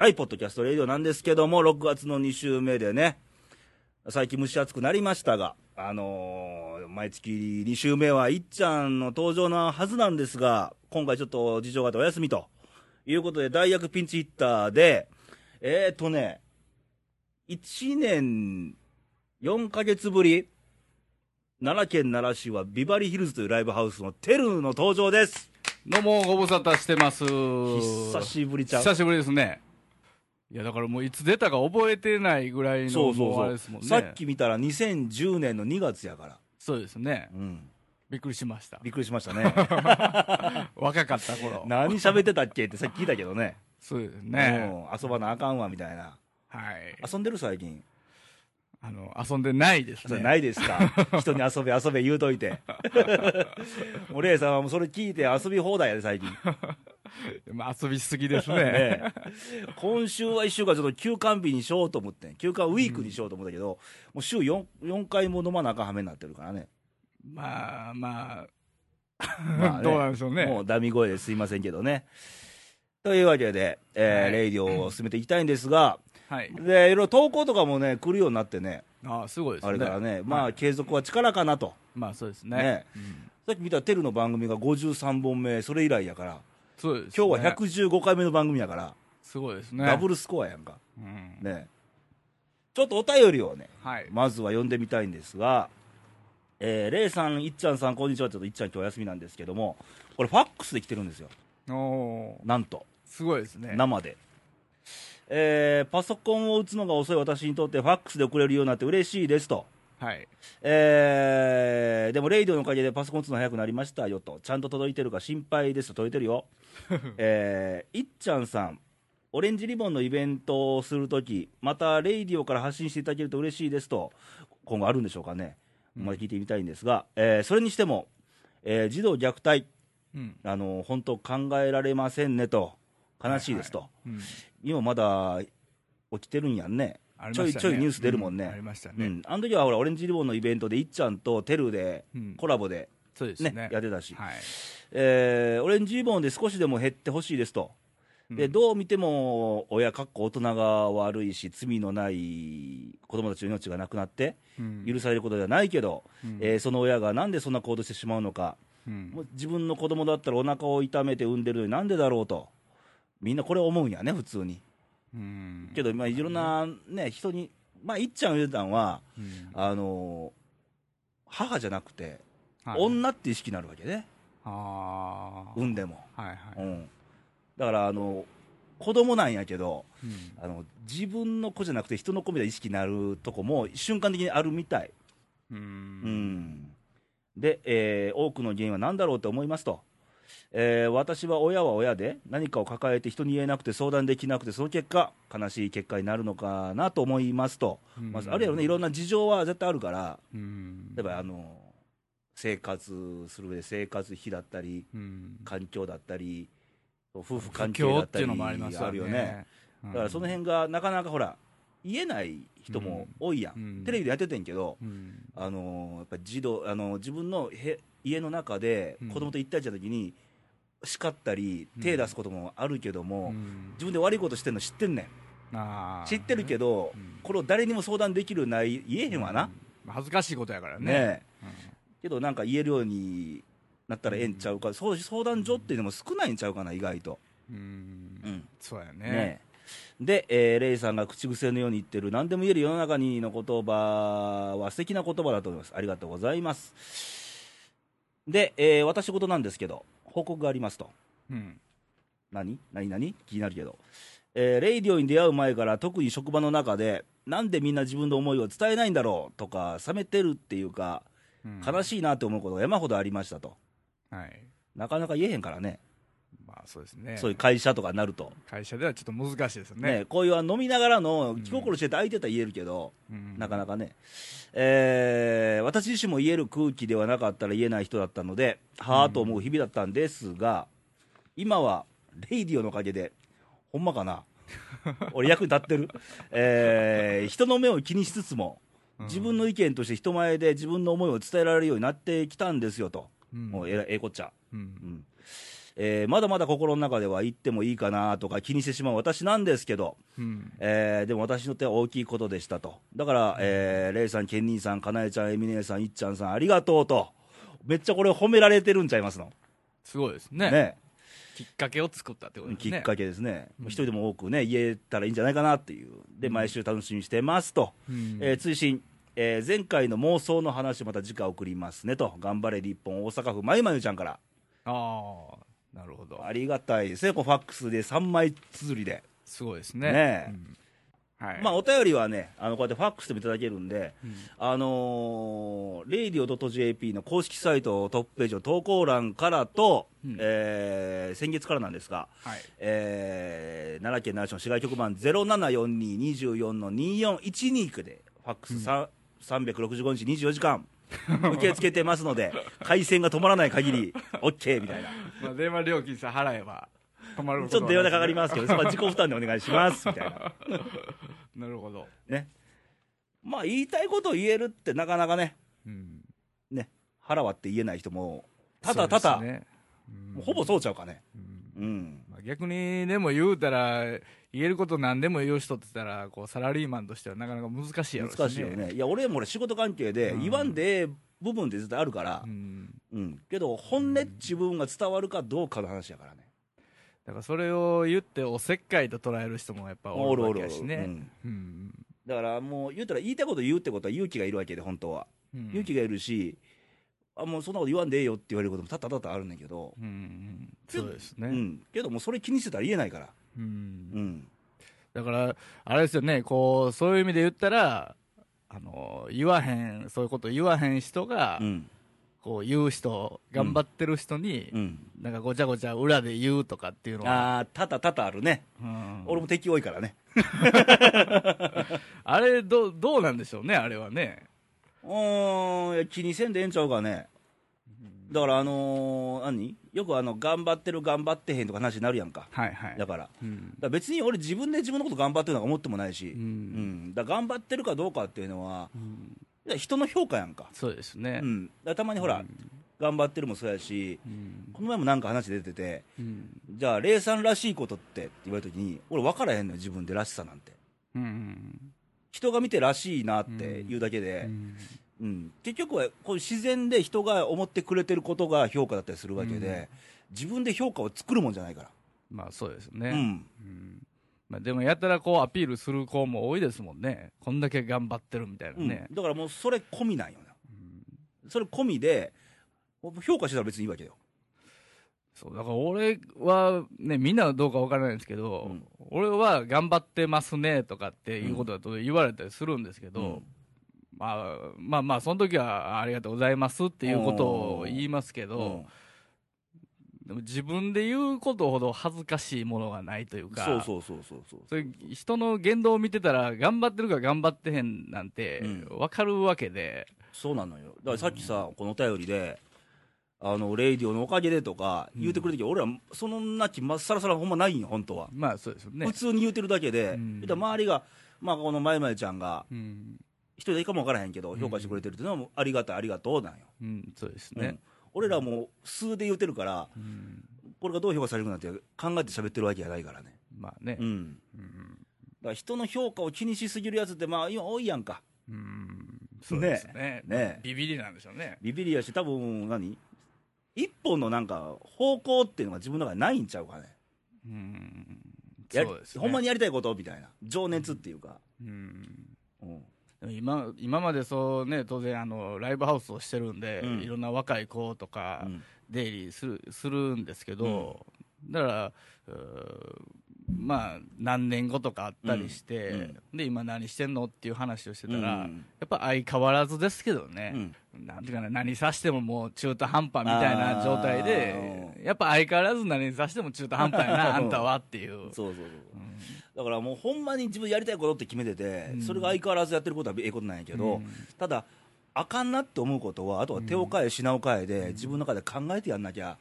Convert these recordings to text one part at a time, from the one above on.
はい、ポッドキャストレディオなんですけども、6月の2週目でね、最近蒸し暑くなりましたが、あのー毎月2週目はいっちゃんの登場なはずなんですが、今回ちょっと事情があってお休みということで、大役ピンチヒッターで、えーとね、1年4ヶ月ぶり、奈良県奈良市はビバリーヒルズというライブハウスのテルの登場です。どうも、ご無沙汰してます。久しぶりちゃう久しぶりですね。いや、だからもういつ出たか覚えてないぐらいの、そうそうそうもあれですもんね。さっき見たら2010年の2月やから。そうですね。うん。びっくりしました。びっくりしましたね。若かった頃。何喋ってたっけってさっき聞いたけどね。そうですね。うん遊ばなあかんわみたいな。はい。遊んでる最近？あの、遊んでないですね。ないですか？人に遊べ遊べ言うといて。もうレイさんはもうそれ聞いて遊び放題やで最近。まあ遊びすぎですね。ね今週は1週間ちょっと休館日にしようと思ってん休館ウィークにしようと思ったけど、もう週 4, 4回も飲まなあかんはめになってるからね。まあまあ、まあね どうなんでしょうね。もうダミ声ですいませんけどね。というわけで、えーはいレイディオを進めていきたいんですが、はい。で、いろいろ投稿とかもね、来るようになってね、あすごいですね。あれからね、まあ、はい継続は力かなと。まあそうですね。ねうんさっき見たテルの番組が53本目、それ以来やから、そうです、ね。今日は115回目の番組やから、すごいですね。ダブルスコアやんか。うんね。ちょっとお便りをね、はい。まずは読んでみたいんですが、えー、レイさん、いっちゃんさん、こんにちは。ちょっといっちゃん今日お休みなんですけども、これファックスで来てるんですよ。なんと。すごいですね。生で。えーパソコンを打つのが遅い私にとってファックスで送れるようになって嬉しいですと。はい。えーでも、レイディオのおかげでパソコン打つの早くなりましたよと。ちゃんと届いてるか心配ですと。届いてるよ。えーいっちゃんさん、オレンジリボンのイベントをするとき、また、レイディオから発信していただけると嬉しいですと。今後あるんでしょうかね。まだ聞いてみたいんですが、えーそれにしても、えー児童虐待、うん。あの本当考えられませんねと。悲しいですと。うん。今まだ起きてるんやんね。ちょいちょいニュース出るもんね。うありましたね。うん。あの時はほら、オレンジリボンのイベントで、いっちゃんとテルでうんコラボでね、そうですね。やってたし、はい。えーオレンジリボンで少しでも減ってほしいですと。で、うんどう見ても、親かっこ大人が悪いし、罪のない子供たちの命がなくなって、うん許されることではないけど、うんえーその親がなんでそんな行動してしまうのか、うんもう自分の子供だったらお腹を痛めて産んでるのになんでだろうと、みんなこれ思うんやね、普通に。うんけど、まあ、いろんな、ね、人に、まあ、いっちゃん言うたんは、うんあのー母じゃなくて、はい女って意識になるわけね、ああ。産んでも。はいはい。うん、だから、あの子供なんやけどうんあの、自分の子じゃなくて人の子みたいな意識になるとこも瞬間的にあるみたい。ううんん。で、えー多くの原因は何だろうと思いますと。えー私は親は親で何かを抱えて人に言えなくて相談できなくてその結果悲しい結果になるのかなと思いますと、うん。まずあるやろねいろんな事情は絶対あるからうん。例えばあの生活する上で生活費だったりうん。環境だったり夫婦関不係だったりますよあるよね。ね。だからその辺がなかなかほら言えない人も多いやん、うん。テレビでやっててんけど、うん。あのやっぱり児童あの自分のへ家の中でうん。子供と一対一の時に叱ったりうん。手出すこともあるけども、うん。自分で悪いことしてんの知ってんねん。知ってるけど、うん。これを誰にも相談できるない言えへんわな、うん。恥ずかしいことやからね。ね。え。けどなんか言えるようになったらええんちゃうか、相談所っていうのも少ないんちゃうかな意外と、うん。そうやね。で、えーレイさんが口癖のように言ってる何でも言える世の中にの言葉は素敵な言葉だと思います。ありがとうございますで、えー私事なんですけど報告がありますと。うん。何？何？何？気になるけど、えーレイディオに出会う前から特に職場の中でなんでみんな自分の思いを伝えないんだろうとか冷めてるっていうかうん。悲しいなって思うことが山ほどありましたと。はい。なかなか言えへんからね、まあそうですね。そういう会社とかになると、会社ではちょっと難しいですよね。ね。こういう飲みながらの気心してて相手とは言えるけど、うん。なかなかね、えー私自身も言える空気ではなかったら言えない人だったので、はあと思う日々だったんですが、今はレイディオのおかげで、ほんまかな、俺、役に立ってる、えー人の目を気にしつつも、自分の意見として人前で自分の思いを伝えられるようになってきたんですよと、うん。もうええこっちゃ。うん。うんえーまだまだ心の中では行ってもいいかなとか気にしてしまう私なんですけど、うん。えーでも私にとっては大きいことでしたと。だから、えーレイさん、ケンニーさん、かなえちゃん、エミネーさん、いっちゃんさん、ありがとうと。めっちゃこれ褒められてるんちゃいますの？すごいですね。ね。きっかけを作ったってことですね。きっかけですね。うん一人でも多くね、言えたらいいんじゃないかなっていう。で、毎週楽しみにしてますと。うんえー追伸、えー前回の妄想の話また次回送りますねと。頑張れ日本大阪府まゆまゆちゃんから。ああ、なるほど。ありがたいですね。こうファックスで3枚綴りで。すごいですね。ねえうんはい。まあ、お便りはね、あの、こうやってファックスでもいただけるんで、うんあのー、radio.jp の公式サイトトップページの投稿欄からと、うんえー先月からなんですが、はい。えー奈良県奈良市の市外局番074224の2412で、ファックスさ、365日24時間、受け付けてますので、回線が止まらない限り、OK みたいな。まあ、電話料金さえ払えば、止まることちょっと電話でかかりまますけど、そこは自己負担でお願いします、みたいな。す。なるほど。ね。まあ、言いたいことを言えるってなかなかね、うん。ね、腹割って言えない人も、ただただ、ねもうほぼそうちゃうかね。うんうん。まあ、逆にでも言うたら言えること何でも言う人って言ったらこうサラリーマンとしてはなかなか難しいやろうし、ね、難しいよね。いや、俺も俺仕事関係でうん。言わんでええ部分って絶対あるから。う、ん、うん。けど、本音自分が伝わるかどうかの話やからね。だからそれを言っておせっかいと捉える人もやっぱおるわけやしね。うん。うん。だからもう言うたら言いたいこと言うってことは勇気がいるわけで、本当は。うん。勇気がいるし、あ、もうそんなこと言わんでええよって言われることもたったたったあるんだけど、うん。うん。そうですね、うん。けどもうそれ気にしてたら言えないから。うんうん。だからあれですよねこうそういう意味で言ったらあの言わへんそういうこと言わへん人が、うん。こう言う人頑張ってる人に、うん。なんかごちゃごちゃ裏で言うとかっていうのはああ、たったたったあるね。うん俺も敵多いからね。あれど、どうなんでしょうね、あれはね。うーん、気にせんでええんちゃうかね。だから、あのー何？よくあの、頑張ってる、頑張ってへんとか話になるやんか。はいはい。だから。うん。ら別に俺自分で自分のこと頑張ってるのか思ってもないし、ううん。ん。だ頑張ってるかどうかっていうのは、うん人の評価やんか。そうですね。うん。だたまにほら、頑張ってるもそうやし、うん。この前もなんか話出てて、うん。じゃあ、レイさんらしいことってって言われたときに、俺分からへんのよ、自分でらしさなんて。うん。人が見てらしいなって言うだけで、うん。うん、結局はこう自然で人が思ってくれてることが評価だったりするわけで、自分で評価を作るもんじゃないから、まあそうですね。うん、うんまあでもやったらこうアピールする子も多いですもんね。こんだけ頑張ってるみたいなうん。ね。だからもうそれ込みなんよな、それ込みで、評価したら別にいいわけよ、そう、だから俺はね、みんなはどうかわからないんですけど、うん。俺は頑張ってますねとかっていうことだと言われたりするんですけど、うんまあ、まあまあ、その時はありがとうございますっていうことを言いますけど、うん。でも自分で言うことほど恥ずかしいものがないというか、そうそうそうそうそう、それ人の言動を見てたら、頑張ってるか頑張ってへんなんてうん。分かるわけで、そうなのよ、だからさっきさ、このお便りで、あのレイディオのおかげでとか言うてくれるとき、俺ら、そんな気、まっさらさらほんまないんよ、本当は。まあそうですよね。普。通に言うてるだけで、うん。周りが、まあ、このまゆまゆちゃんが、うん、一人でいいかも分からへんけど、評価してくれてるっていうのは、ありがたい、ありがとうなんよ。うん、そうですねうん。俺らも数で言うてるから、うんこれがどう評価されるかなんて考えて喋ってるわけじゃないからね。まあねう。ん。うんだから人の評価を気にしすぎるやつって、まあ、今多いやんか。うんそうですねねビビりなんでしょうね。ビビりやし、多分何？一本のなんか、方向っていうのが自分の中でないんちゃうかね。うんそうですね。ほんまにやりたいことみたいな。情熱っていうか。うんうん。今今までそうね当然あのライブハウスをしてるんで、うん。いろんな若い子とかうん。出入りするするんですけど、だからまあ何年後とかあったりして、うん。で今何してんのっていう話をしてたら、うん。やっぱ相変わらずですけどうね、ん。なんていうかな何さしてももう中途半端みたいな状態でやっぱ相変わらず何さしても中途半端やな あんたはっていう。そうそうそう。だからもうほんまに自分やりたいことって決めてて、うん。それが相変わらずやってることはええことなんやけど、うん。ただ、あかんなって思うことは、あとは手を変え、品を変えで、自分の中で考えてやんなきゃ、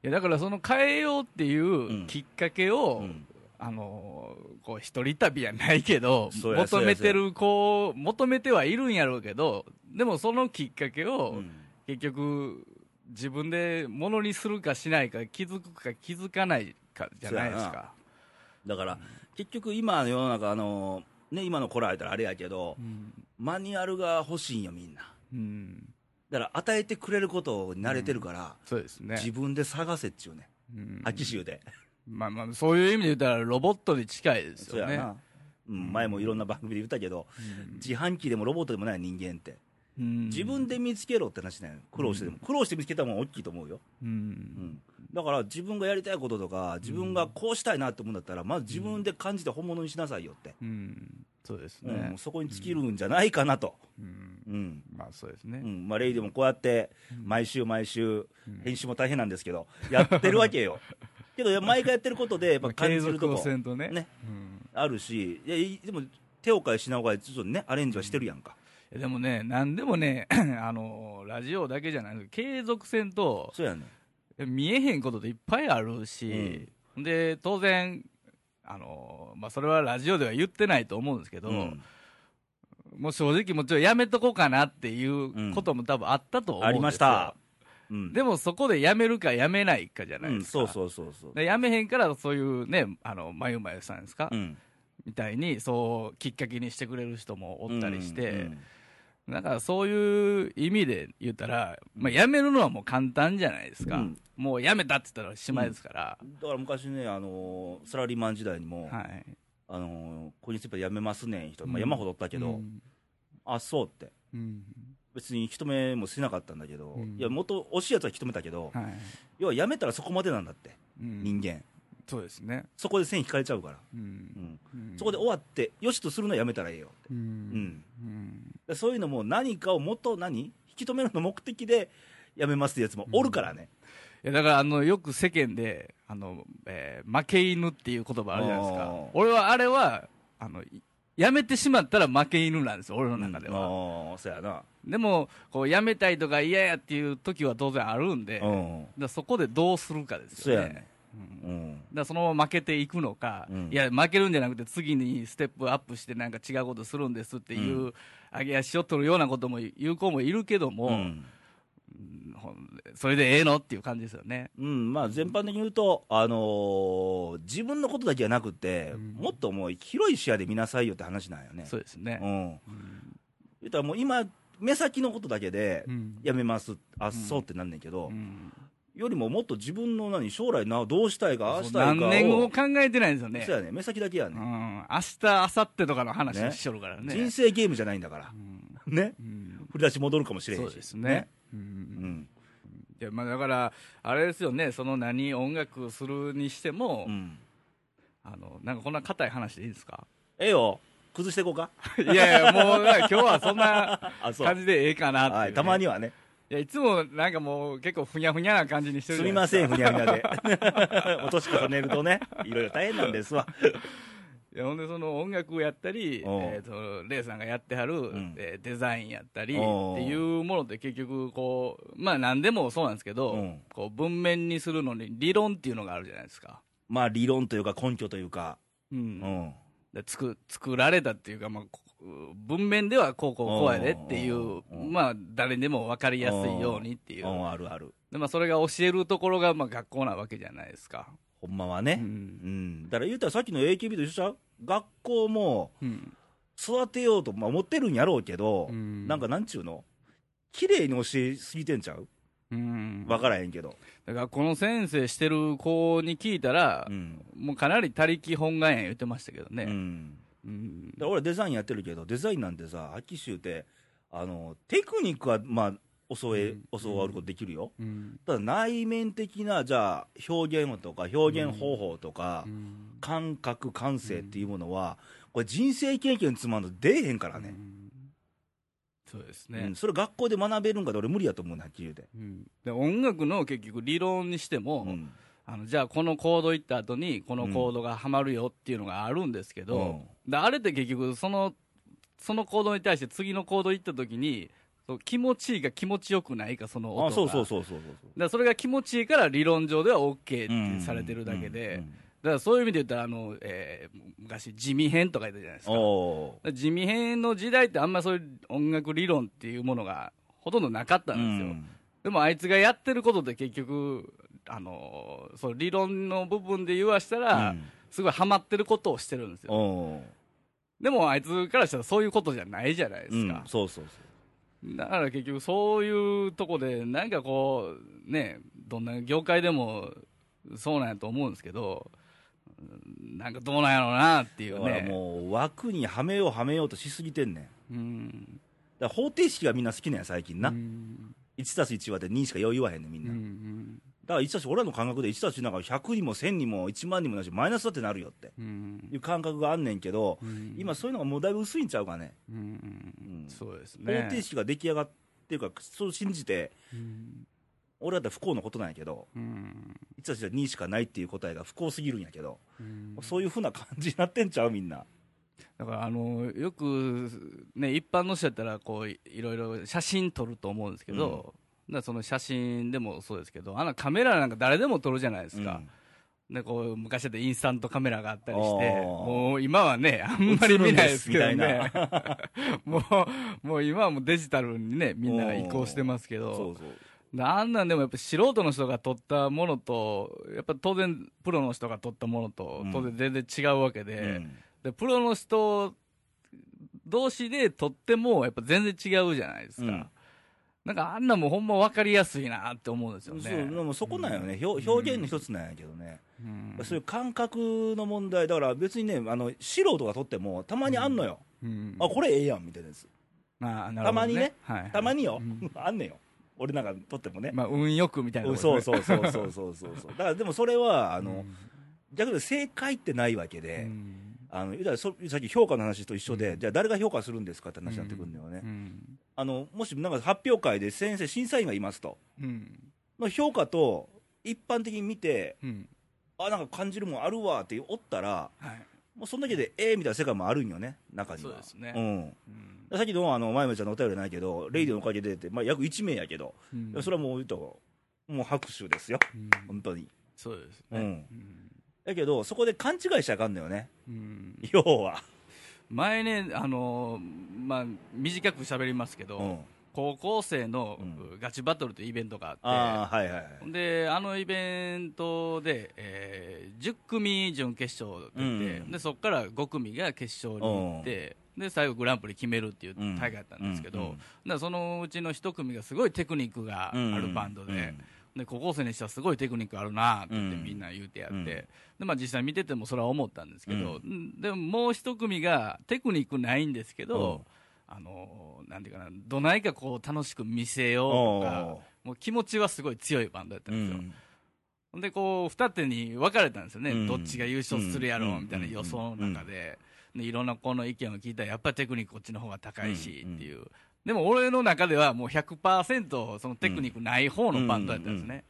いやだからその変えようっていんうきっかけを、うん。あのこう一人旅やないけど求めてる子を求めてはいるんやろうけどでもそのきっかけを、うん。結局自分でものにするかしないか気づくか気づかないかじゃないですか。だから、結局今の世の中、あのね、今の子らやったらあれやけど、うんマニュアルが欲しいんよ、みんな。うんだから与えてくれることに慣れてるから、そうですね。自分で探せっちゅうね、うん秋州で。まあまあ、そういう意味で言ったらロボットに近いですよね。そうやな。うん、前もいろんな番組で言ったけど、うん自販機でもロボットでもない人間って、うん自分で見つけろって話なんよ。苦労してでも、苦労して見つけたもん大きいと思うよ、う。うん。ん、だから自分がやりたいこととか自分がこうしたいなって思うんだったらまず自分で感じて本物にしなさいよって、うん。そうですうん。ね。そこに尽きるんじゃないかなと、うん。うん。まあそうですね。う。ん。まあ、レイでもこうやって毎週毎週編集も大変なんですけどやってるわけよ。けど毎回やってることでやっぱ感じるとこね。ね。うん。あるしいやいでも手を変え品を変えちょっとねアレンジはしてるやんか、でもね、なんでもね、あの、ラジオだけじゃない継続せんと、そうやね見えへんことっていっぱいあるし、で、当然、あの、まあ、それはラジオでは言ってないと思うんですけど、うんもう正直もうちょっとやめとこうかなっていうことも多分あったと思うんですよ。ありました。うん、でもそこでやめるかやめないかじゃなうん、いですか。そうそうそうそう。でやめへんからそういうね、あの、まゆまゆさんですか、うん、みたいに、そう、きっかけにしてくれる人もおったりして、うんだからそういう意味で言ったら、まあ、辞めるのはもう簡単じゃないですか、うん。もう辞めたって言ったらしまいですから、だから昔ね、あのーサラリーマン時代にも、はい。あのーここにスーパー辞めますねん人、まあ、うん。山ほどおったけど、うん。あそうって、うん。別に人目もしなかったんだけど、うん。いや、元惜しいやつは人目たけど、はい。要は辞めたらそこまでなんだって、うん。人間、そうですね、そこで線引かれちゃうから、うん。うん。うん。そこで終わって、よしとするのはやめたらええよって、うん。うん。そういうのも何かをもっと何引き止めるの目的で辞めますってやつもおるからね。いやだからあのよく世間であの、えー負け犬っていう言葉あるじゃないですか。俺はあれはあのいやめてしまったら負け犬なんですよ俺の中では、ああ、そうやな。でもこうやめたいとか嫌やっていう時は当然あるんで、そこでどうするかですよね。そうん。うん。だそのまま負けていくのか、うん。いや、負けるんじゃなくて、次にステップアップして、なんか違うことするんですっていう、う上げ足を取るようなことも言う子もいるけども、うん。それでええのっていう感じですよね。うん、まあ全般的に言うと、あのー自分のことだけじゃなくて、うん。もっともう広い視野で見なさいよって話なんよね。そうですね。言ったらもう今、目先のことだけでうん。やめます、あっそうってなんねんけど、うんよりももっと自分の何将来などうしたいか、ああしたいかを。何年後を考えてないんですよね。そうやね、目先だけやね、うん、明日、明後日とかの話ねしとるからね。人生ゲームじゃないんだから。う、ん。ね、うん。振り出し戻るかもしれへんし、そうですね。ううん。ん。いやまあ、だから、あれですよね、その何、音楽するにしても、うん、あのなんかこんな硬い話でいいですか？ええよ、崩していこうか、いやいや、もう今日はそんな 感じでええかなってね、はい、たまにはね、いやいつもなんかもう結構ふにゃふにゃな感じにしてるすみません、ふにゃふにゃで、お年重ねるとね、いろいろ大変なんですわ。いやほんでその音楽をやったり、えー、とレイさんがやってはる、ん。えーデザインやったりっていうものって結局こうまあ何でもそうなんですけど、うん。こう文面にするのに理論っていうのがあるじゃないですか、まあ理論というか根拠というか、うん。うん、で作作られたっていうか、まあ、こ文面ではこうこうこうやでっていうまあ誰にでも分かりやすいようにっていううん、あるある。で、まあ、それが教えるところがまあ学校なわけじゃないですか。ほんまはね。ううん。んだから言うたらさっきの AKB と一緒ちゃう？学校もうん育てようと、まあ、思ってるんやろうけど、うんなんかなんちゅうの？綺麗に教えすぎてんちゃう？うんわからへんけど。だからこの先生してる子に聞いたら、うん。もうかなり他力本願や言ってましたけどうね。ん。うん。俺デザインやってるけど、デザインなんてさ、秋州って、あの、テクニックは、まあ、教え、うん。教わることできるよ。うん。ただ内面的な、じゃあ、表現とか、表現方法とか、うん。感覚、感性っていうものは、これ人生経験つまんと出えへんからね。そうですうねん、、それ学校で学べるんかで俺無理やと思うね、はっきり言うて。うん。で音楽の結局理論にしても、うん。あのじゃあこのコード行った後にこのコードがはまるよっていうのがあるんですけど、であれって結局そのそのコードに対して次のコード行った時に気持ちいいか気持ちよくないかその音が。あ、そうそうそうそうそうそれが気持ちいいから理論上では OK うんってされてるだけで、うん。だからそういう意味で言ったらあの、えー昔地味編とか言ったじゃないですか。地味編の時代ってあんまそういう音楽理論っていうものがほとんどなかったんですよ、でもあいつがやってることって結局、あのそう理論の部分で言わしたら、うんすごいハマってることをしてるんですよ。おでもあいつからしたらそういうことじゃないじゃないでうんすか。そうそうそだから結局そういうとこで、なんかこう、ね、どんな業界でもそうなんやと思うんですけど、うんなんかどうなんやろうなっていうね。もう枠にはめようはめようとしすぎてんねんうん。だから方程式がみんな好きなんや最近な、うん1たす1はって2しかよう言わへんねんみんうな、んだから1たす俺らの感覚で1たす1なんか100にも1000にも1万にもなしマイナスだってなるよって。うん。いう感覚があんねんけど、うん。今そういうのがもうだいぶ薄いんちゃうかね、うん。うん。そうですね。方程式が出来上がっていうかそう信じてうん。俺だったら不幸なことなんやけどうん。1たす1は2しかないっていう答えが不幸すぎるんやけど、うん。そういうふうな感じになってんちゃうみんな。だからあのよく、ね、一般の人やったらこういいろいろ写真撮ると思うんですけど、だからその写真でもそうですけどあのカメラなんか誰でも撮るじゃないですか、でこう昔だってインスタントカメラがあったりしてもう今はねあんまり見ないですけどね。もうもう今はもうデジタルにねみんな移行してますけど。そうそう。であんなんでもやっぱ素人の人が撮ったものとやっぱ当然プロの人が撮ったものとうん。当然全然違うわけで。うん。でプロの人同士で撮ってもやっぱ全然違うじゃないですか、うんなんかあんなもんほんま分かりやすいなって思うんですよね。そうでもそこなんよね、表表現の一つなんやけどね、うん。そういう感覚の問題。だから別にねあの素人が撮ってもたまにあんのよ、うん。あこれええやんみたいなやつ。まあなるほどたまにね。はいたまによ、うん。あんねんよ。俺なんか撮ってもね、まあ運よくみたいなうんところそうそうそうそうそうそうそう。だからでもそれはあの、うん。逆に正解ってないわけうで、ん。あのさっき評価の話と一緒で、うん。じゃあ誰が評価するんですかって話になってくるんだよね、うんあのもしなんか発表会で先生審査員がいますと。うん。の評価と一般的に見てうん。あなんか感じるもんあるわっておったらはい。もうそんだけでええみたいな世界もあるんよね中には。そうですね。うん。うん。さっきのあの前々ちゃんのお便りないけど、レイディのおかげでって、まあ、約1名やけど、うん。それはもう言うと、もう拍手ですよ、うん。本当に。そうですね。うん。だけど、そこで勘違いしちゃあかんのよね、うん。要は。前ねあのまあ短く喋りますけど、うん、高校生のうガチバトルというイベントがあって、はいはいはい。であのイベントで、えー10組準決勝ってうん。でそこから5組が決勝に行って、で最後グランプリ決めるっていううん。大会だったんですけど、うんそのうちの1組がすごいテクニックがあるバンドで,、で高校生にしてはすごいテクニックあるなって言ってうん。みんな言うてやって、うん。でまあ、実際見ててもそれは思ったんですけど、うん。でももう1組がテクニックないんですけど、あのなんていうかなどないかこう楽しく見せようとかおもう気持ちはすごい強いバンドだったうんですよ、んほん。でこう二手に分かれたんですよね、うん。どっちが優勝するやろううん。みたいな予想の中で,、でいろんな子の意見を聞いたらやっぱりテクニックこっちの方が高いしうん。っていう、でも俺の中ではもう100%そのテクニックない方のバンドだったんですね、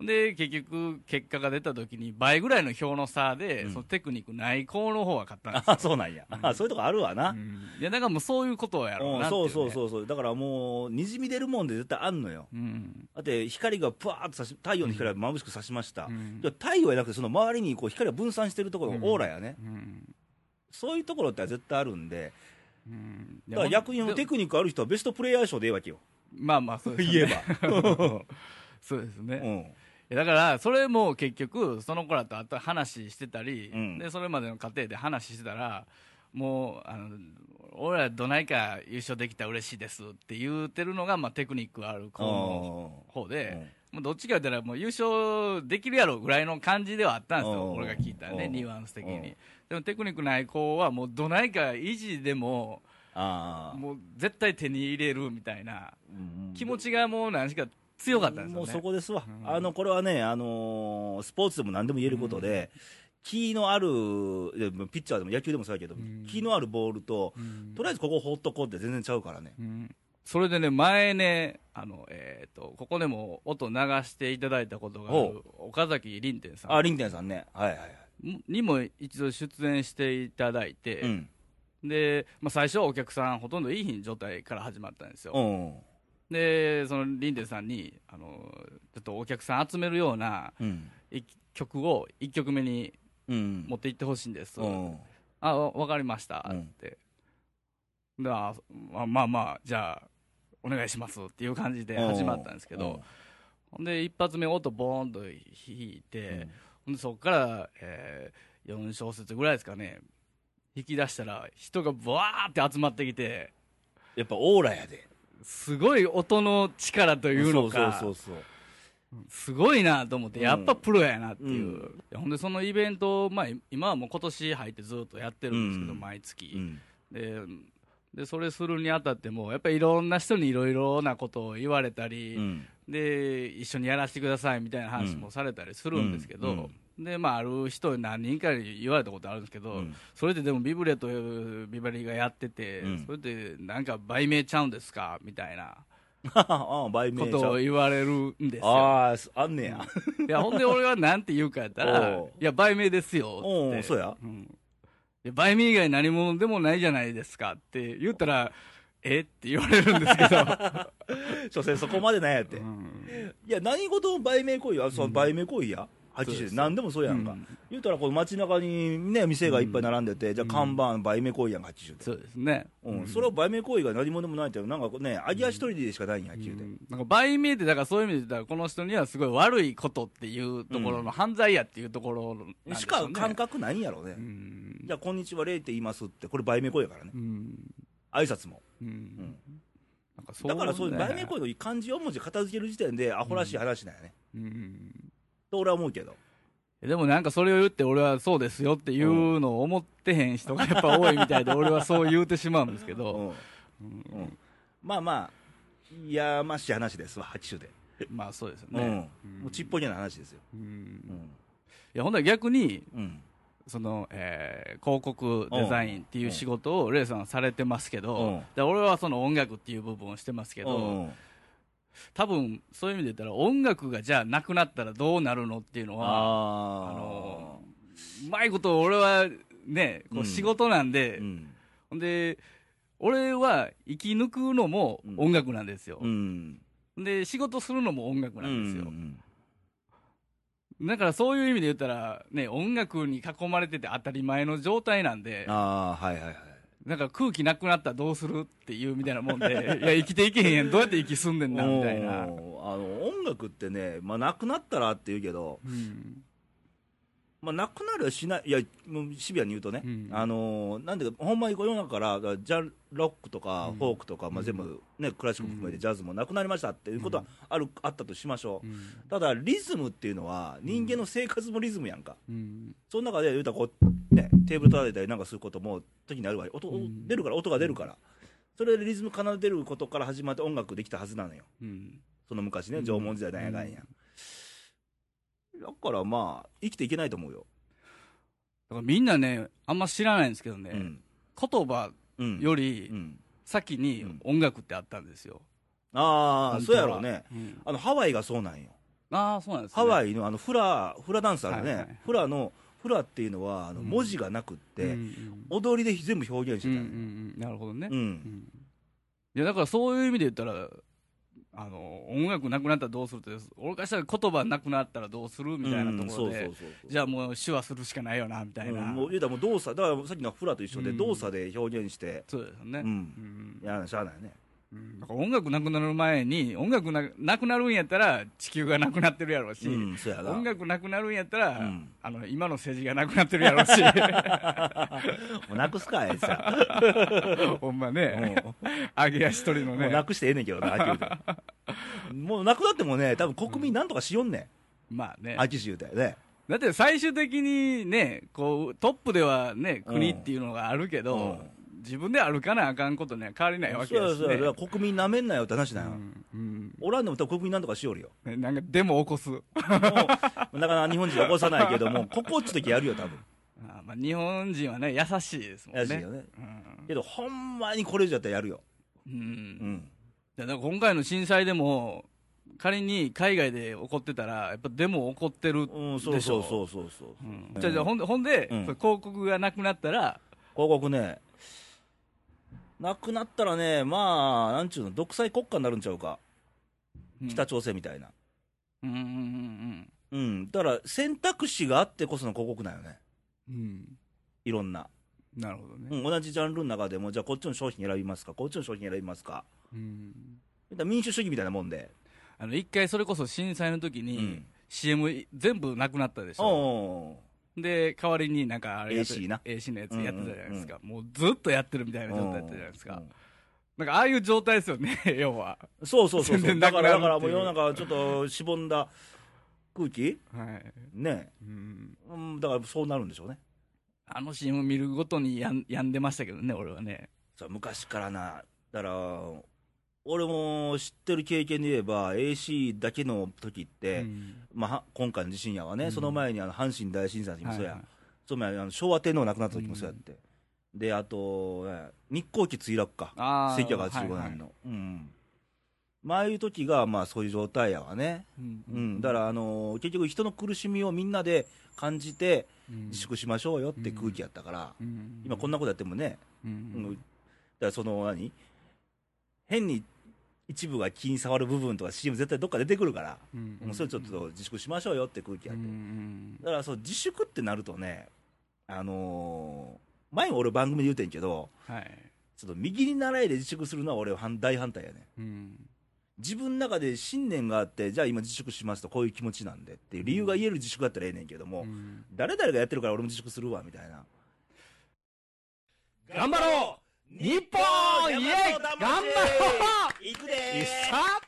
で結局結果が出た時に倍ぐらいの票の差で、うん。そのテクニックない子の方が勝ったんですあそうなんや、あそういうとこあるわな、うん。いやだからもうそういうことをやろううんなってい、そううね、そうそうそう、だからもう、にじみ出るもんで絶対あんのよ、うん。だって光がぷわーっと差し、太陽の光が眩しく差しました、太陽じゃなくて、その周りにこう光が分散してるところのオーラやね、うん。そういうところって絶対あるんで、うん。だから逆にテクニックある人はベストプレイヤー賞でええわけよ、まあまあそうです、ね、言えば。そうですね、うん。だから、それも結局、その子らとあと話してたり、うん。でそれまでの過程で話してたら、もう、あの俺らどないか優勝できたら嬉しいですって言うてるのが、まあ、テクニックある子の方で、もうどっちか言ったら、もう優勝できるやろぐらいの感じではあったんですよ、うん。俺が聞いたらね、うん。ニュアンス的うん。に。でもテクニックない子は、もうどないか維持でも、ああもう絶対手に入れるみたいなうん気持ちがもう何しか強かったんですよね。もうそこですわ、うん。あのこれはね、あのースポーツでも何でも言えることで、気のある、ピッチャーでも野球でもそうやけど、うん。気のあるボールと、うん。とりあえずここ放っとこうって全然ちゃうからね。うんそれでね、前ね、あの、えっ、と、ここでも音流していただいたことがある、岡崎凛天さあ、ん。リンテンさんね、はいはいはい。にも一度出演していただいて、うん。で、まあ、最初はお客さんほとんどいい日状態から始まったんですよ。うん。で、その凛天さんに、あの、ちょっとお客さん集めるようなうん。一曲を1曲目にうん。持っていってほしいんです。うん。あ、わわかりました、うんって。であまあまあまあ、じゃあ、お願いしますっていう感じで始まったんですけど、ほんで、一発目音ボーンと弾いて、そこから、えー、4小節ぐらいですかね、引き出したら、人がブワーって集まってきて、やっぱオーラやで。すごい音の力というのか、そうそうそうすごいなと思って、うん。やっぱプロやなっていう、うん。いやほんで、そのイベント、まあ、今はもう今年入ってずっとやってるんですけど、うん。毎月、うん。でで、それするにあたっても、やっぱりいろんな人にいろいろなことを言われたり、うん。で、一緒にやらせてくださいみたいな話もされたりするんですけど、うん。で、まあ、ある人何人かに言われたことあるんですけど、うん。それででもビブレとビバリーがやってて、うん。それでなんか売名ちゃうんですかみたいな ことを言われるんですよ。ああ、あんねや。いや、ほんで俺はなんて言うかやったら、いや、売名ですよって。おうそうやんいや売名以外何者でもないじゃないですかって言ったら、え？って言われるんですけど。所詮そこまでなんやって。いうんや、何事も売名行為は、その売名行為や。はっきりして、そうです何でもそうやんかうん。言うたら、こう街中にね、店がいっぱい並んでて、じゃあ看板、売名行為やんか、はっきりして。そうですね。うん、それは売名行為が何者でもないって、なんかね、アギア一人でしかないんや、はっきり言うて。なんか売名って、だからそういう意味で言ったら、この人にはすごい悪いことっていうところの犯罪やっていうところなんでしか感覚ないんやろね。うんじゃあ、こんにちは、レイって言いますって、これ売名行為やからねう。ん挨拶も。うんだからそういうね売名行為の漢字4文字片付ける時点でアホらしい話なんやね。うんと俺は思うけど。でもなんかそれを言って俺はそうですよっていうのを思ってへん人がやっぱ多いみたいで俺はそう言うてしまうんですけうん。ど、うん。まあまあ、いやましい話ですわ、八州で。まあそうですようん。ね。もうちっぽけな話ですよ。うんうん。いやほんなら逆にうん。その、えー広告デザインっていう仕事をレイさんはされてますけど、俺はその音楽っていう部分をしてますけど、うん多分そういう意味で言ったら音楽がじゃあなくなったらどうなるのっていうのはああのうまいこと俺はねこううん仕事なんで、うん。ほんで俺は生き抜くのも音楽なんですよ、うん。で仕事するのも音楽なんですよ、うんだからそういう意味で言ったらね音楽に囲まれてて当たり前の状態なんでああ、はいはいはい。なんか空気なくなったらどうするっていうみたいなもんでいや生きていけへんやん。どうやって息すんでんなみたいな、あの音楽ってね、まあ、なくなったらって言うけど、うんまあ、なくなるはしない、いや、もうシビアに言うとね、うん。あのーなんでか、ほんまに世の中から、ジャンロックとかうん。フォークとか、まあ、全部、ね、クラシックも含めてジャズもなくなりましたっていうことはある、あったとしましょう。うん。ただ、リズムっていうのは、人間の生活もリズムやんか。うん。その中で言うたらこう、ね、テーブル叩いたりなんかすることも時にあるわけ。音、うん。出るから、音が出るから。それでリズム奏でることから始まって音楽できたはずなのよ。うん。その昔ね、うん縄文時代なんやかんや。だからまあ、生きていけないと思うよ。だからみんなねあんま知らないんですけどね、うん。言葉うん。よりうん。先に音楽ってあったんですよ、ああ、本当はそうやろうね。うんあの、ハワイがそうなんよ。ああそうなんですねハワイのあの、フラ、フラダンスあるね。はいはいフラの、フラっていうのは、あの、うん文字がなくって、うんうん踊りで全部表現してうんうんたうんなるほどね、うんうんいやだからそういう意味で言ったらあの音楽なくなったらどうするって俺からしたら言葉なくなったらどうするみたいなところで、じゃあもう手話するしかないよなみたいな、うんもう言うたらもう動作だからさっきのフラと一緒でうん。動作で表現して、そうですよね、うん。やしゃあないねうん。だから音楽なくなる前に音楽ななくなるんやったら地球がなくなってるやろうし、うんそう音楽なくなるんやったら、うん。あの今の政治がなくなってるやろうし。もうなくすかあいつは ほんまね、揚げ足取りのもうなねくしてええねんけどなもうなくなってもね多分国民なんとかしよんねまあね。んあきし言うたよね。だって最終的にねこうトップではね国っていうのがあるけど、うん自分で歩かなあかんことには変わりないわけそうややし、ね。そうやだから国民なめんなよって話だよ、うん。うんおらんでも多分国民なんとかしよるよ。ねなんかデモ起こす。もうなかなか日本人は起こさないけどもここっち時やるよ多分。あまあ日本人はね優しいですもんね。やしいよね。うん。けどほんまにこれ以上やったらやるよ。うん。うん。だから今回の震災でも仮に海外で起こってたらやっぱデモ起こってるうん、そうでしょそうそうそうそう、うん。じゃあじゃあほんでほんで、うん。広告がなくなったら広告ねなくなったらねまあなんちゅうの独裁国家になるんちゃうか。うん。北朝鮮みたいな。うんうんうんうん、だから選択肢があってこその広告なんよね。うん。うんいろんな、なるほどね。うん、同じジャンルの中でもじゃあこっちの商品選びますか？こっちの商品選びますか？うん。言ったら民主主義みたいなもんで。あの一回それこそ震災の時に、うん。CM 全部なくなったでしょ。おで代わりになんかあれやって AC な。AC のやつやってたじゃないですか、もうずっとやってるみたいな状態だったじゃないですか、なんかああいう状態ですよね 要は。そうそうそうだから、だからもう世の中はちょっとしぼんだ空気？はい、ね。うん、うん、だからそうなるんでしょうね。あの CM 見るごとにやん病んでましたけどね俺はね。そう昔からな。だから、俺も知ってる経験で言えば、AC だけの時って、うん。まあは、今回の地震やわね、うん。その前にあの阪神大震災の時もそうや、はいはい。その前あの昭和天皇亡くなった時もそうやって、で、あと、ね日航機墜落か、あー1985年の、はいはい。うん。まあ、ああいう時が、まあ、そういう状態やわね。うんうん、だから、あの結局、人の苦しみをみんなで感じて、うん。自粛しましょうよって空気やったから、うん。今こんなことやってもね、ううん。ん、だからその何？変に一部が気に障る部分とか CM 絶対どっか出てくるから、うん。もうそれちょっと自粛しましょうよって空気やうって、んだからそう自粛ってなるとね、あのー前も俺番組で言うてんけど、はい。ちょっと右に習いで自粛するのは俺は反大反対やね。うん。自分の中で信念があって、じゃあ今自粛しますとこういう気持ちなんでっていう理由が言える自粛だったらええねんけども、うん。誰々がやってるから俺も自粛するわみたいな。頑張ろう日本イエイ頑張ろう。行くでー。さ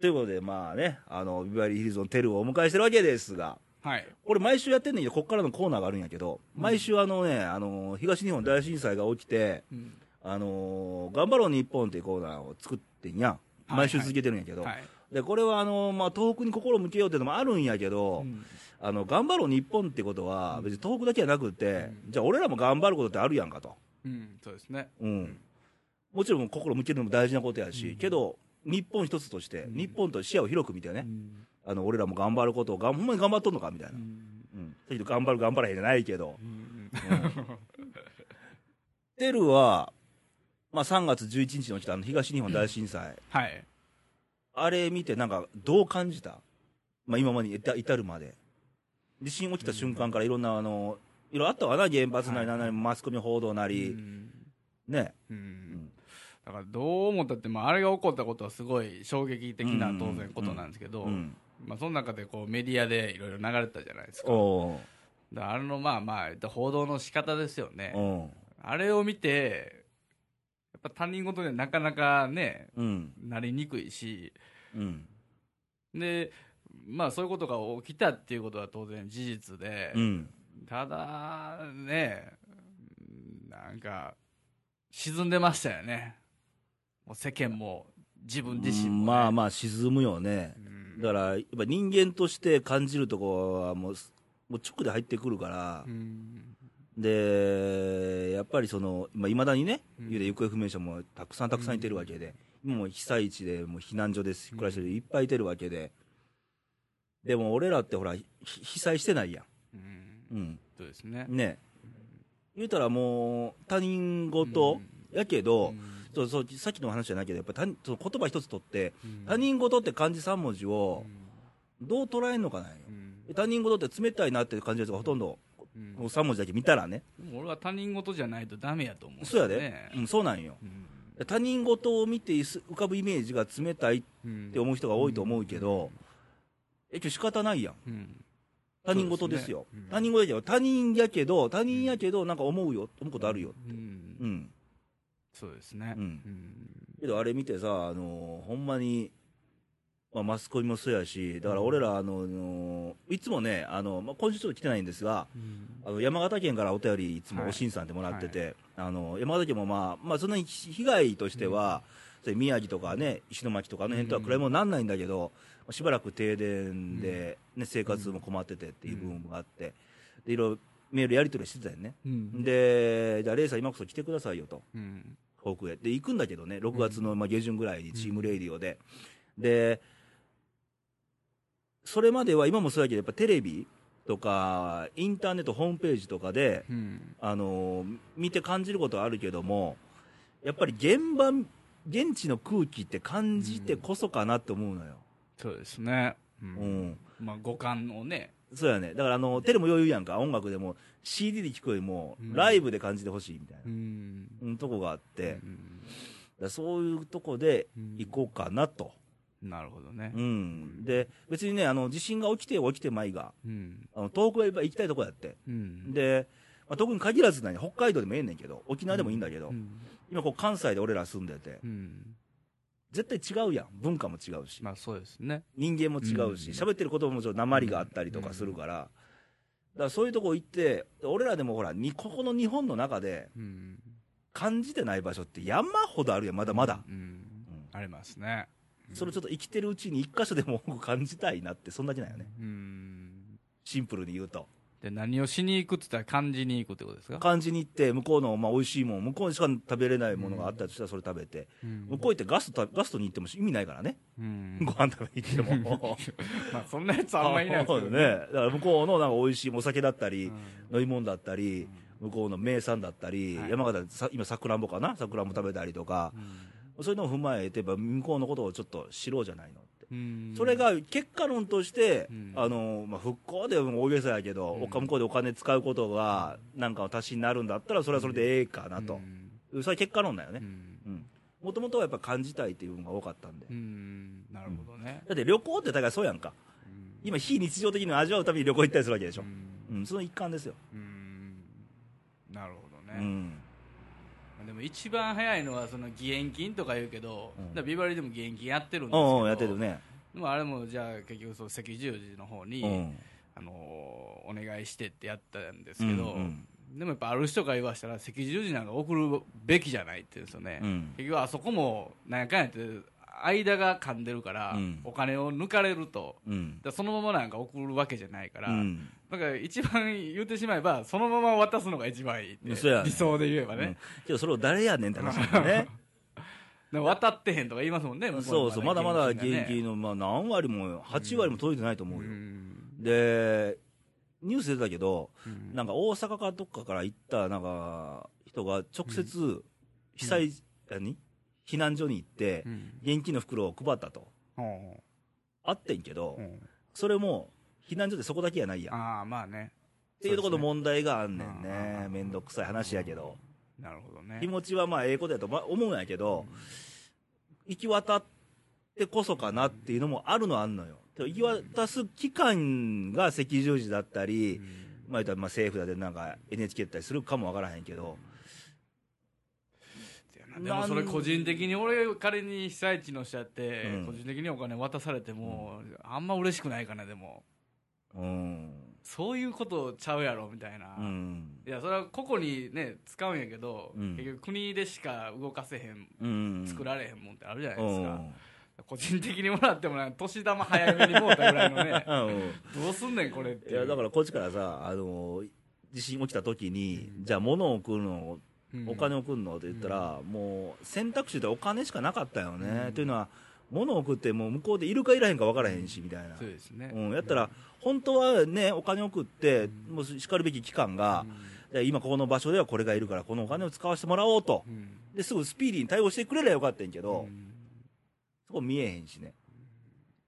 ということで、まあね、あの、ビバリーヒルズのテルをお迎えしてるわけですが、はい。俺毎週やってんねんけど、こっからのコーナーがあるんやけど、毎週あのね、あの、東日本大震災が起きて、うん。あの、頑張ろう日本っていうコーナーを作ってんやん。毎週続けてるんやけど、はいで、これはあの、まあ、東北に心向けようっていうのもあるんやけど、うん。あの、頑張ろう日本ってことは、別に東北だけじゃなくって、じゃあ俺らも頑張ることってあるやんかと。うんそうですね。うん。もちろん心向けるのも大事なことやし、けど、日本一つとして、日本と視野を広く見てね、うん。あの、俺らも頑張ることをほんまに頑張っとんのかみたいな。ううん。頑張る頑張らへんじゃないけど。うん。テルは、まあ3月11日に起きたあの東日本大震災、はい。あれ見てなんかどう感じた？まあ今までに至至るまで。地震起きた瞬間からいろんなあの、いろいろあったわな、原発なりなんなり、マスコミ報道なうり、んね。ううんんだからどう思ったって、まあ、あれが起こったことはすごい衝撃的な当然ことなんですけど、うん。まあ、その中でこうメディアでいろいろ流れてたじゃないですか。だからあれのまあまあ、報道の仕方ですよね。あれを見て、やっぱ他人事にはなかなかね、うん。なりにくいし、うん。で、まあそういうことが起きたっていうことは当然事実で、うん。ただね、なんか、沈んでましたよね。もう世間も自分自身も、ね。まあまあ沈むよね。う。ん。だから、やっぱ人間として感じるとこはもう、もう直で入ってくるから。う、ん。で、やっぱりその、いまだにね、うん。行方不明者もたくさんたくさんいてるわけで、今も被災地でもう避難所です、暮らしてる人いっぱいいてるわけで、でも俺らってほら、ひ被災してないやうんん。うん。そうですね。ね。言うたらもう、他人事やけど、うん。そうそうさっきの話じゃないけど、やっぱ他その言葉一つ取って、うん。他人事って漢字3文字をうん。どう捉えるのかなんよ。うん。他人事って冷たいなって感じるやつがほとんど、うん。こう3文字だけ見たらね、俺は他人事じゃないとダメやと思う。んで。すそうやで、ね。うん、そうなんよ。うん。他人事を見てす浮かぶイメージが冷たいっうんて思う人が多いと思うけど、え、今日仕方ないやん。うん他人事ですよ。すね。うん。他人事やけど、他人やけど、他人やけど、なんか思うよ、思うことあるよ。うん。うん。そうですね。うん。うん。けどあれ見てさ、あのほんまに、まあ、マスコミもそうやし、だから俺ら、あののいつもね、あのまあ、今週ちょっと来てないんですが、あの山形県からお便り、いつもはい。おしんさんってもらってて、あの山形県もまあ、まあ、そんなに被害としては、それ宮城とかね、石巻とかあの辺とは暗いものなんないんだけど、しばらく停電で、ね、生活も困っててっていう部分があって、でいろいろメールやり取りしてたよね。うんで、じゃあ、レイさん、今こそ来てくださいよと。うん遠くへ。で、行くんだけどね、6月のまあ下旬ぐらいにチームレイディオで。で、それまでは今もそうだけど、やっぱテレビとか、インターネット、ホームページとかで、うんあのー見て感じることはあるけども、やっぱり現場、現地の空気って感じてこそかなって思うのよ。そうですね。ううん。んまあ五感をね。そうやね。だからあの、テレも余裕やんか、音楽でも CD で聴くよりも、うんライブで感じてほしいみたいな、うんうんとこがあって、らそういうとこで行こうかなと。なるほどねう。ん。で、別にね、あの、地震が起きて起きてまいが、うん。あの東北はやっぱ行きたいとこやって。うん。で、まあ、特に限らず何、北海道でもええねんけど、沖縄でもいいんだけど、うん。今こう関西で俺ら住んでて、うん。絶対違うやん。文化も違うし。まあそうですね。人間も違うし、うん喋ってる言葉もちょっと鉛があったりとかするから、だからそういうとこ行って、俺らでもほら、にここの日本の中でうん。感じてない場所って山ほどあるやん、まだまだ。うん。ありますね。それをちょっと生きてるうちに一箇所でも 感じたいなって、そんだけなんよね。うん。シンプルに言うと。で、何をしに行くって言ったら感じに行くってことですか？感じに行って、向こうのまあ美味しいもん、向こうにしか食べれないものがあったとしたらそれ食べて、うん。向こう行ってガストたガストに行っても意味ないからね。うん。ご飯食べに行っても。まあそんなやつあんまりいないですけどそうね。だから向こうのなんか美味しいお酒だったり、うん。飲み物だったり、向こうの名産だったり、はい。山形でさ今さくらんぼかな？さくらんぼ食べたりとか、そういうのを踏まえて、やっぱ向こうのことをちょっと知ろうじゃないのそれが結果論として、うん。あのまあ、復興でも大げさやけど、向こうでお金使うことがなんかの足しになるんだったら、それはそれでええかなと、それは結果論だよね、うん。もともとはやっぱ感じたいっていうのが多かったんで、うん。なるほどね。だって旅行って大概そうやんか、うん。今、非日常的に味わうために旅行行ったりするわけでしょ、うん。うん、その一環ですよ。うん。なるほどね、うんでも一番早いのはその義援金とか言うけど、うん。ビバリーでも義援金やってるんですけどうやってるね、でもあれもじゃあ結局そう赤十字の方に、うん。あのお願いしてってやったんですけど、うんうん。でもやっぱある人が言わしたら赤十字なんか送るべきじゃないって言うんですよね、うん。結局あそこもなんやかんやって間が噛んでるから、うん。お金を抜かれるとうん。だそのままなんか送るわけじゃないから、うんだから一番言ってしまえばそのまま渡すのが一番いいね。理想で言えばね、うん。けどそれを誰やねんって話 なんだね。渡ってへんとか言いますもんね、向こそうそう、まだまだ現金の、まあ、何割も、8割も届いてないと思うよ。ん。で、ニュース出たけど、うん。なんか大阪かどっかから行ったなんか人が直接、被災、何？避難所に行ってう、ん。現金の袋を配ったと。ほあってんけうどそれも、避難所でそこだけやないやああまあね。ていうところの問題があんねんね。ね。めんどくさい話やけど。なるほどね。気持ちはまあ、ええことやとまあ思うんやけど、行き渡ってこそかなっていうのもあるのはあんのよ。行き渡す期間が赤十字だったり、うん。まあ言ったらまあ政府だってなんか NHK だったりするかもわからへんけど、でもそれ個人的に俺仮に被災地の人やって、うん。個人的にお金渡されても、あんま嬉しくないかなでもうん。そういうことちゃうやろみたいな、うん。いやそれは個々にね使うんやけど、うん結局国でしか動かせへんうん。作られへんもんってあるじゃないですか、うん。個人的にもらってもなんか年玉早めにもうたぐらいのね うんどうすんねんこれっていや、だからこっちからさ、あの、地震起きた時に、じゃあ物を送るの、お金を送るのって言ったら、もう選択肢でお金しかなかったよね。うんというのは、物を送ってもう向こうでいるかいらへんか分からへんし、みたいな。そうですね、うん、やったら、本当はね、お金を送って、もうしかるべき機関が、で今ここの場所ではこれがいるから、このお金を使わせてもらおうと。うんうんで、すぐスピーディーに対応してくれりゃよかったんやけど、うんそこ見えへんしね。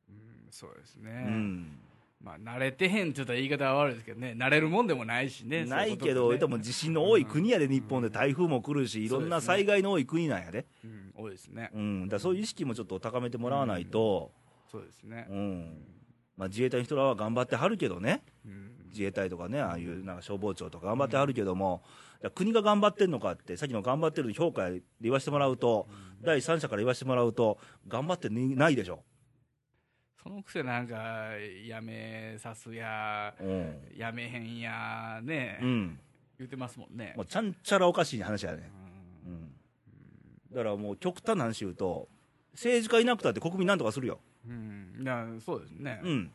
うんそうですうね、ん。まあ慣れてへんって言ったら言い方は悪いですけどね。慣れるもんでもないしね。ないけど、でも地震の多い国やで、日本で台風も来るし、いろんな災害の多い国なんやで。うん、多いですね、うん。だそういう意識もちょっと高めてもらわないと、そうですね。う、ん。まあ自衛隊の人らは頑張ってはるけどね。うん。自衛隊とかね、ああいうなんか消防庁とか頑張ってはるけども、国が頑張ってんのかって、さっきの頑張ってる評価で言わせてもらうと、第三者から言わせてもらうと、頑張ってないでしょ。そのくせなんかやめさすやうん。やめへんやね、うん。言ってますもんねもうちゃんちゃらおかしい話やね。うんうん。だからもう極端な話言うと、政治家いなくたって国民なんとかするよ。うん、いやそうですね、うん。うん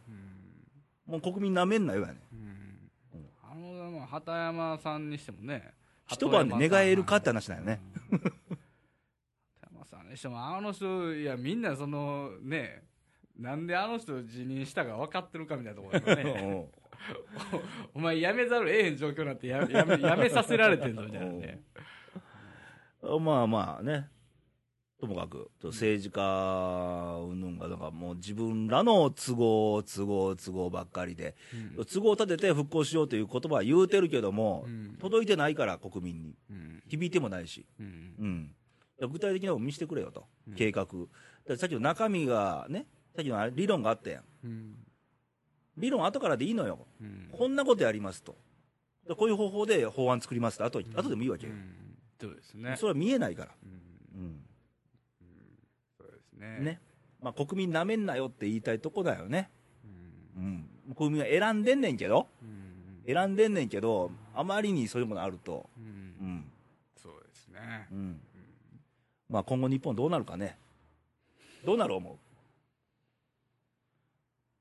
もう国民なめんなよやね。うんあのまあ畑山さんにしてもね一晩で寝返るかって話だよね。うん畑山さんにしてもあの人いやみんなそのねなんであの人辞任したか分かってるかみたいなところね お前辞めざるを得へん状況になってややめ やめさせられてんぞみたいなねうんまあまあね。ともかく、政治家うんぬんが、なんかもう自分らの都合、都合、都合ばっかりで、都合を立てて復興しようという言葉は言うてるけども、うん届いてないから、国民に。うん響いてもないし。うんうん。具体的なこと見せてくれよと、うん計画。さっきの中身がね、さっきのあれ理論があったやん。うん理論後からでいいのよ。うんこんなことやりますと。でこういう方法で法案作りますと、後後でもいいわけよ。うんそうですねそれは見えないから。うんうんそうですねね。まあ、国民なめんなよって言いたいとこだよね。うんうん。国民は選んでんねんけど、うん選んでんねんけど、あまりにそういうものあると、うんうん。そうですねうん。まあ、今後日本どうなるかね。どうなる思う？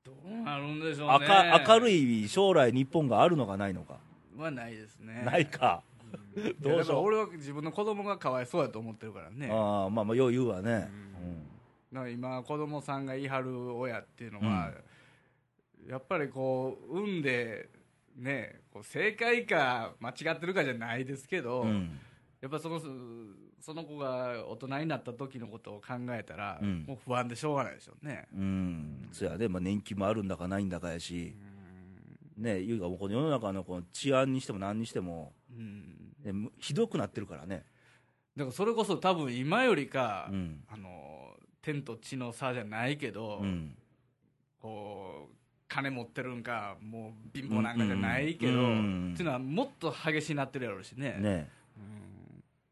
どうなるんでしょうね明明るいい将来日本があるのかないのか。はないですねないか。うんどうしよう俺は自分の子供がかわいそうやと思ってるからねああ、まあまあ、よう言うわね。うんだから今子供さんが言い張る親っていうのは、やっぱりこう産んでねこう正解か間違ってるかじゃないですけど、うん。うん。やっぱそのその子が大人になった時のことを考えたら、うんもう不安でしょうがないでしょうね。うん。そやで、まあ、年金もあるんだかないんだかやし、ね、いうか、もうこの世の中のこの治安にしても何にしても、うんねむひどくなってるからね。だからそれこそ多分今よりか、うん。あの天と地の差じゃないけど、うん。こう金持ってるんかもう貧乏なんかじゃないけど、うんっていうのはもっと激しになってるやろうしね。ね。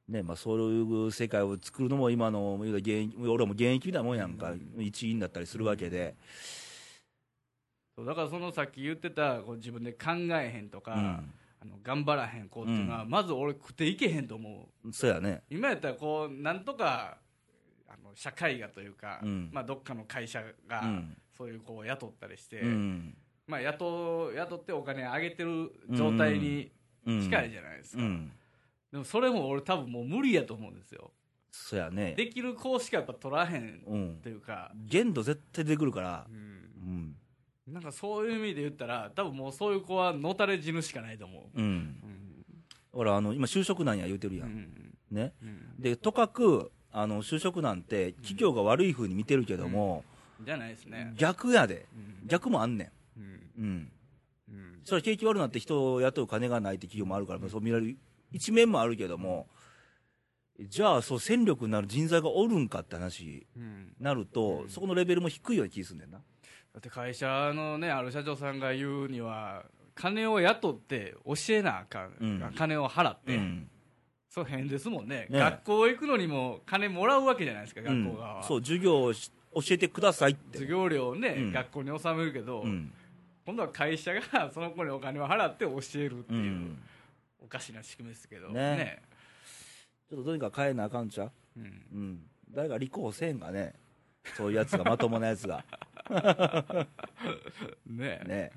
うんねまあ、そういう世界を作るのも今の現役俺も現役みたいなもんやんか、うん。一員だったりするわけで、そうだからそのさっき言ってたこう自分で考えへんとか、うん。あの頑張らへん子っていうのは、うまず俺食っていけへんと思う。そうやね、今やったらこうなんとかあの社会がというか、うん。まあ、どっかの会社がうん。そういう子を雇ったりして、うん。まあ、雇雇ってお金上げてる状態にうん、近いじゃないですか、うん、でもそれも俺多分もう無理やと思うんですよ。そうやね、できる子しかやっぱ取らへんうんと、いうか、限度絶対出てくるから。う、ん。うん、なんかそういう意味で言ったら多分もうそういう子はのたれ死ぬしかないと思う、うん、うん。ほら、あの今、就職難や言うてるうやん、ん。ね、うん。でとかくあの就職難って、企業が悪い風に見てるけども、じゃないですね、逆やで、うん。逆もあんねうん。ん、うん、うん。それは景気悪くなって人を雇う金がないって企業もあるから、そう見られる一面もあるけども、じゃあ、そう戦力になる人材がおるんかって話にうん。なると、うん。そこのレベルも低いような気すんねんな。だって会社のねある社長さんが言うには金を雇って教えなあかん、うん。金を払って、うん。そう変ですもんね。ね。学校行くのにも金もらうわけじゃないですか学校側は、うんそう、授業をし教えてくださいって。授業料をね、うん。学校に納めるけど、うん。今度は会社がその子にお金を払って教えるってう。いう、んおかしな仕組みですけど。ね。ちょっとどうにか変えなあかんちゃう？うん。うん。誰か立候補せんがね、そういうやつが、まともなやつが。ね。ね。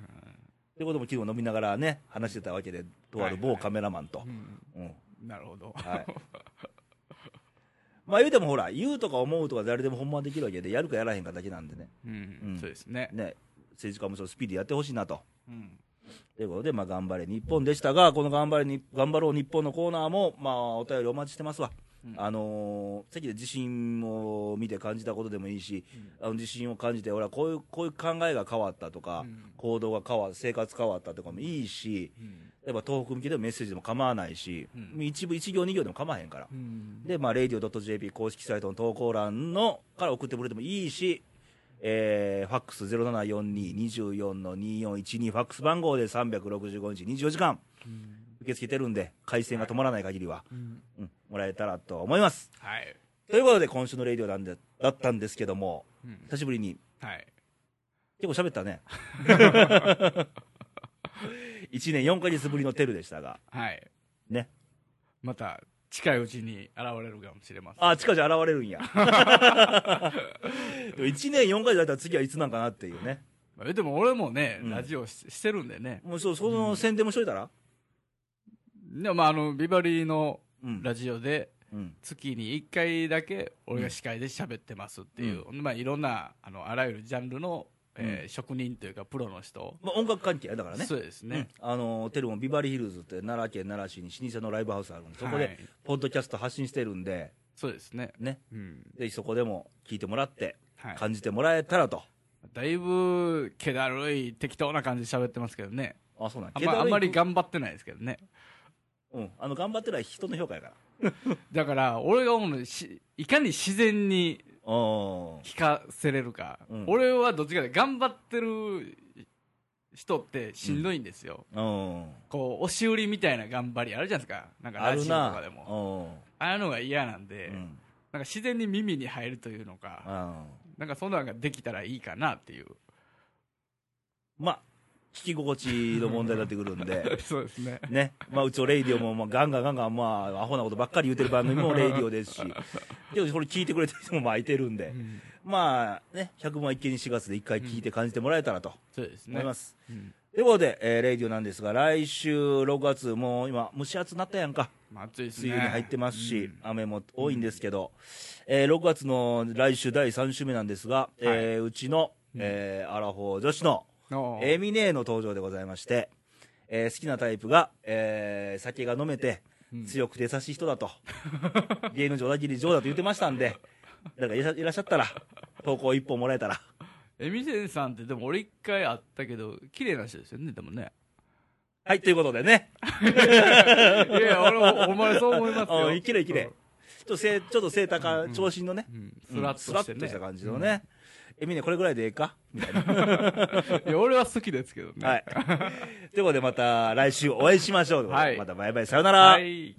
ってことも昨日飲みながらね、話してたわけで、とある某カメラマンと。うん。うん。なるほど、はい。まあ言うてもほら、言うとか思うとか誰でもほんまはできるわけで、やるかやらへんかだけなんでね。うん。うん。そうですね。ね、政治家もそのスピーディーやってほしいなと。うんということで、まあ、頑張れ日本でしたが、この頑張れに頑張ろう日本のコーナーも、まあ、お便りお待ちしてますわ。うん。あのー、席で地震を見て感じたことでもいいし、あの地震を感じて、俺はこういうこういう考えが変わったとか、うん。行動が変わ生活変わったとかもいいし、うん。例えば東北向けでもメッセージでも構わないし、うん。一部、一行、二行でも構わへんから。うん。で、まあ、radio.jp 公式サイトの投稿欄のから送ってくれてもいいし、えー、ファックス0742-24の2412、ファックス番号で365日24時間。うん。受け付けてるんで、回線が止まらない限りは、うん。うん、もらえたらと思います。はい、ということで、今週のレイディオなんでだったんですけども、うん。久しぶりに、はい、結構喋ったね。1年4ヶ月ぶりのテルでしたが、はい、ね。また近いうちに現れるかもしれません。あ、近々現れるんや。でも1年4ヶ月だったら次はいつなんかなっていうね。えでも俺もね、うん。ラジオししてるんでね。もうそその宣伝もしといたら、でもまああのビバリーのうん。ラジオでうん。月に1回だけ俺が司会で喋ってますっていう、まあ、いろんなあのあらゆるジャンルの、えーうん。職人というかプロの人、まあ、音楽関係やだからね。そうですね、うん。あのテルもビバリーヒルズって奈良県奈良市に老舗のライブハウスあるんでそこではい。ポッドキャスト発信してるんで、そうですね、ね、うん。ぜひそこでも聞いてもらってはい、感じてもらえたらと、だいぶ気だるい適当な感じで喋ってますけどね。あそうなんあんまあんまりが、頑張ってないですけどね。うん、あの頑張ってない人の評価やから。だから、俺が思うのいかに自然にうん。弾かせれるか。うん俺はどっちかで頑張ってる人ってしんどいんですよ。うん。こう、押し売りみたいな頑張りあるじゃないですか。なんかラジオと。かでも。ああいうのが嫌なんで、うん。うん。なんか自然に耳に入るというのか、うんなんかそんなのができたらいいかなっていう。まあ、聞き心地の問題になってくるんで。そうですね。ね。まあ、うちのレイディオも、まあ、ガンガンガンガン、まあ、アホなことばっかり言うてる番組もレイディオですし。でも、これ聞いてくれてる人もまあいてるんで。うんまあ、ね、百聞は一見にしかずで一回聞いて感じてもらえたらとそうですね。思います。うんということで、えーレイディオなんですが、来週6月、もう今、蒸し暑なったやんか。まあ暑いね。梅雨に入ってますし、うん雨も多いんですけど、えー6月の来週第3週目なんですが、えーうちの、えーアラフォー女子のエミネーの登場でございまして、えー好きなタイプが、えー酒が飲めてうん。強くて優しい人だと、芸の上だきり上だと言ってましたんで、誰かいらいらっしゃったら、投稿一本もらえたら、エミセンさんってでも俺一回会ったけど、綺麗な人ですよね、でもね。はい、ということでね、いや、俺も、お前そう思いますよ。うんきれいきれいちょっとせちょっと背高、長身のね、うん。うんスラッとした感じのね、エミネこれぐらいでええか？みたいな。いや、俺は好きですけどね。はい。ということで、また来週お会いしましょう。はいまたバイバイ、さよなら。はい。